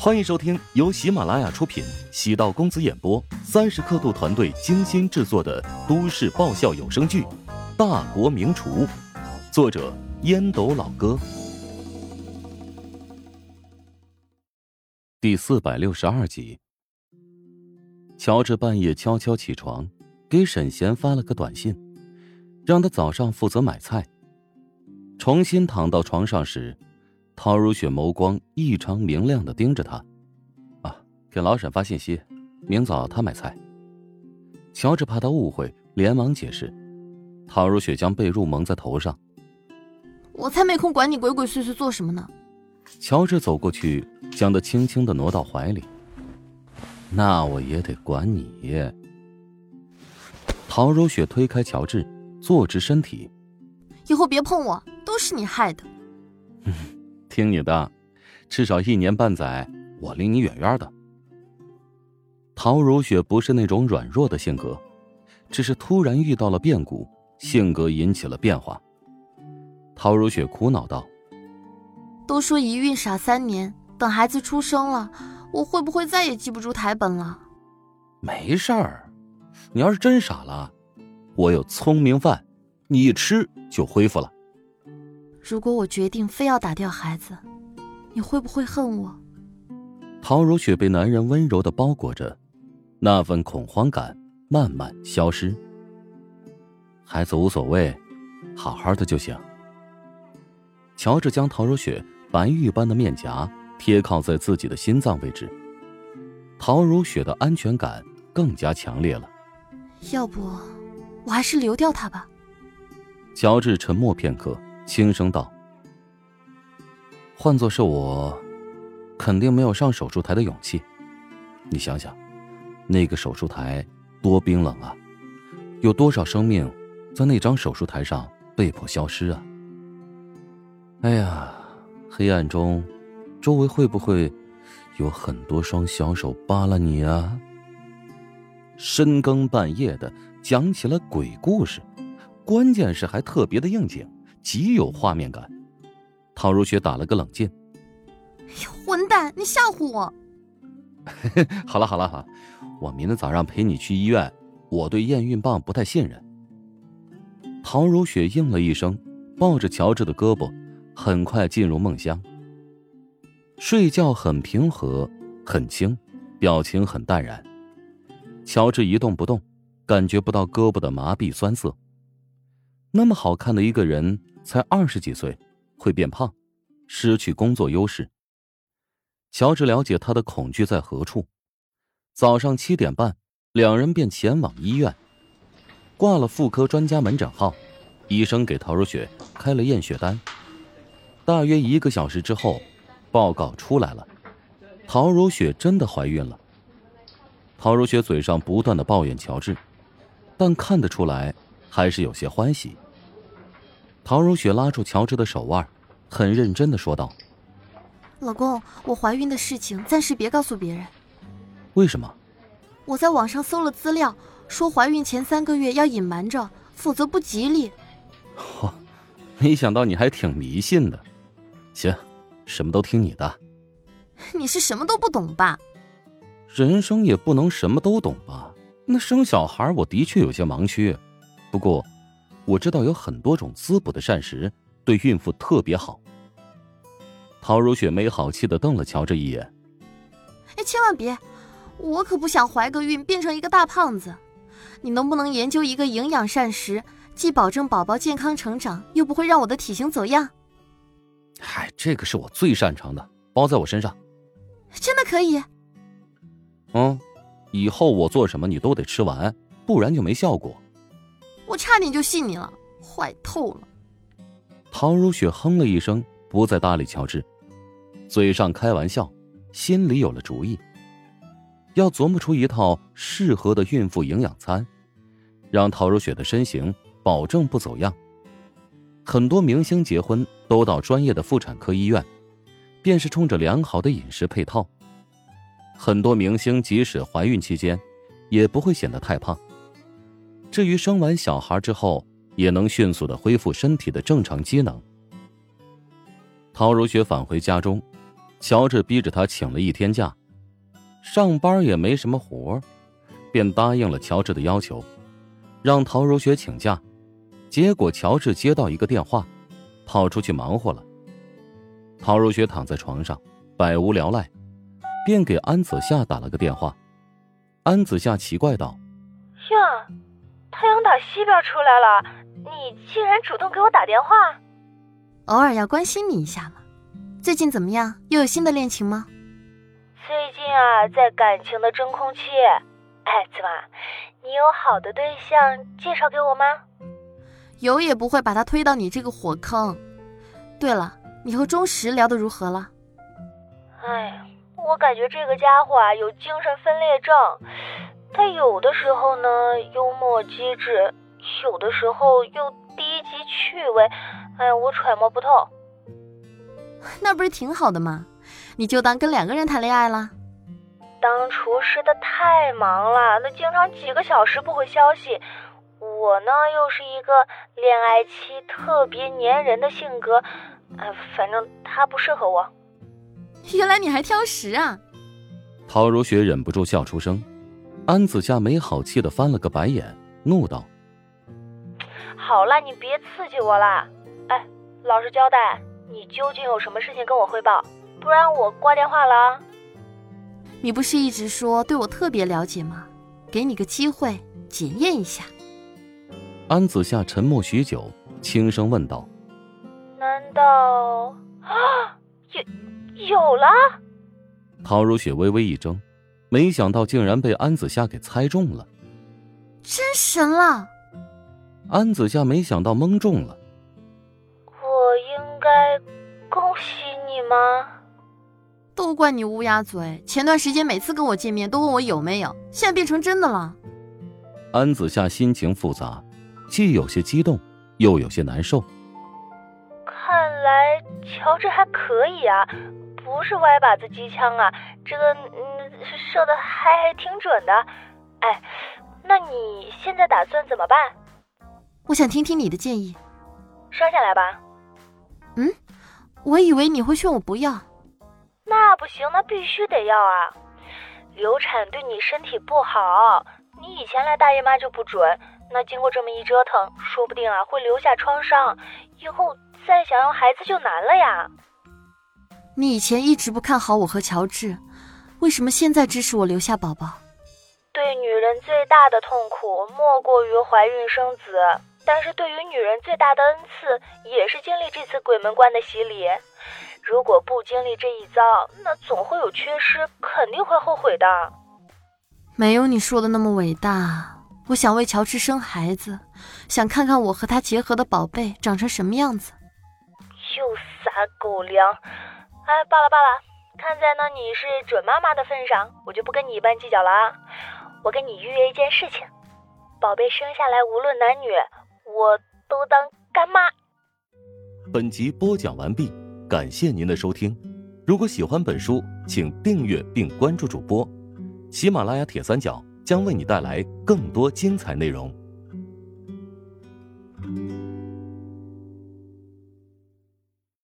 欢迎收听由喜马拉雅出品、喜道公子演播、三十刻度团队精心制作的都市爆笑有声剧《大国名厨》，作者烟斗老哥，第四百六十二集。乔治半夜悄悄起床，给沈贤发了个短信，让他早上负责买菜。重新躺到床上时。陶如雪眸光异常明亮的盯着他，啊，给老沈发信息，明早他买菜。乔治怕他误会，连忙解释。陶如雪将被褥蒙在头上，我才没空管你鬼鬼祟祟做什么呢。乔治走过去，将他轻轻的挪到怀里。那我也得管你。陶如雪推开乔治，坐直身体。以后别碰我，都是你害的。听你的，至少一年半载，我离你远远的。陶如雪不是那种软弱的性格，只是突然遇到了变故，性格引起了变化。陶如雪苦恼道：“都说一孕傻三年，等孩子出生了，我会不会再也记不住台本了？”没事儿，你要是真傻了，我有聪明饭，你一吃就恢复了。如果我决定非要打掉孩子，你会不会恨我？陶如雪被男人温柔的包裹着，那份恐慌感慢慢消失。孩子无所谓，好好的就行。乔治将陶如雪白玉般的面颊贴靠在自己的心脏位置，陶如雪的安全感更加强烈了。要不，我还是留掉他吧。乔治沉默片刻。轻声道：“换做是我，肯定没有上手术台的勇气。你想想，那个手术台多冰冷啊！有多少生命在那张手术台上被迫消失啊！哎呀，黑暗中，周围会不会有很多双小手扒拉你啊？深更半夜的讲起了鬼故事，关键是还特别的应景。”极有画面感，陶如雪打了个冷噤。混蛋，你吓唬我！好了好了好，我明天早上陪你去医院。我对验孕棒不太信任。陶如雪应了一声，抱着乔治的胳膊，很快进入梦乡。睡觉很平和，很轻，表情很淡然。乔治一动不动，感觉不到胳膊的麻痹酸涩。那么好看的一个人，才二十几岁，会变胖，失去工作优势。乔治了解他的恐惧在何处。早上七点半，两人便前往医院，挂了妇科专家门诊号，医生给陶如雪开了验血单。大约一个小时之后，报告出来了，陶如雪真的怀孕了。陶如雪嘴上不断的抱怨乔治，但看得出来。还是有些欢喜。陶如雪拉住乔治的手腕，很认真的说道：“老公，我怀孕的事情暂时别告诉别人。为什么？我在网上搜了资料，说怀孕前三个月要隐瞒着，否则不吉利。嚯，没想到你还挺迷信的。行，什么都听你的。你是什么都不懂吧？人生也不能什么都懂吧？那生小孩，我的确有些盲区。”不过，我知道有很多种滋补的膳食对孕妇特别好。陶如雪没好气的瞪了乔治一眼：“哎，千万别！我可不想怀个孕变成一个大胖子。你能不能研究一个营养膳食，既保证宝宝健康成长，又不会让我的体型走样？”嗨，这个是我最擅长的，包在我身上。真的可以？嗯，以后我做什么你都得吃完，不然就没效果。我差点就信你了，坏透了。陶如雪哼了一声，不再搭理乔治，嘴上开玩笑，心里有了主意，要琢磨出一套适合的孕妇营养餐，让陶如雪的身形保证不走样。很多明星结婚都到专业的妇产科医院，便是冲着良好的饮食配套。很多明星即使怀孕期间，也不会显得太胖。至于生完小孩之后，也能迅速的恢复身体的正常机能。陶如雪返回家中，乔治逼着他请了一天假，上班也没什么活便答应了乔治的要求，让陶如雪请假。结果乔治接到一个电话，跑出去忙活了。陶如雪躺在床上，百无聊赖，便给安子夏打了个电话。安子夏奇怪道：“呀，太阳打西边出来了，你竟然主动给我打电话？偶尔要关心你一下嘛。最近怎么样？又有新的恋情吗？最近啊，在感情的真空期。哎，怎么，你有好的对象介绍给我吗？有也不会把他推到你这个火坑。对了，你和钟石聊得如何了？哎，我感觉这个家伙啊有精神分裂症，他有的时候呢幽默机智，有的时候又低级趣味，哎，我揣摩不透。那不是挺好的吗？你就当跟两个人谈恋爱了。当厨师的太忙了，那经常几个小时不回消息。我呢，又是一个恋爱期特别粘人的性格，哎，反正他不适合我。原来你还挑食啊！陶如雪忍不住笑出声，安子夏没好气的翻了个白眼，怒道：“好了，你别刺激我啦！哎，老实交代，你究竟有什么事情跟我汇报？不然我挂电话了。你不是一直说对我特别了解吗？给你个机会检验一下。”安子夏沉默许久，轻声问道：“难道啊，有有了？”陶如雪微微一怔，没想到竟然被安子夏给猜中了，真神了！安子夏没想到蒙中了。我应该恭喜你吗？都怪你乌鸦嘴！前段时间每次跟我见面都问我有没有，现在变成真的了。安子夏心情复杂。既有些激动，又有些难受。看来乔治还可以啊，不是歪把子机枪啊，这个嗯射的还还挺准的。哎，那你现在打算怎么办？我想听听你的建议。生下来吧。嗯，我以为你会劝我不要。那不行，那必须得要啊！流产对你身体不好，你以前来大姨妈就不准。那经过这么一折腾，说不定啊会留下创伤，以后再想要孩子就难了呀。你以前一直不看好我和乔治，为什么现在支持我留下宝宝？对女人最大的痛苦莫过于怀孕生子，但是对于女人最大的恩赐也是经历这次鬼门关的洗礼。如果不经历这一遭，那总会有缺失，肯定会后悔的。没有你说的那么伟大。我想为乔治生孩子，想看看我和他结合的宝贝长成什么样子。又撒狗粮！哎，罢了罢了，看在呢你是准妈妈的份上，我就不跟你一般计较了啊。我跟你预约一件事情，宝贝生下来无论男女，我都当干妈。本集播讲完毕，感谢您的收听。如果喜欢本书，请订阅并关注主播。喜马拉雅铁三角。将为你带来更多精彩内容。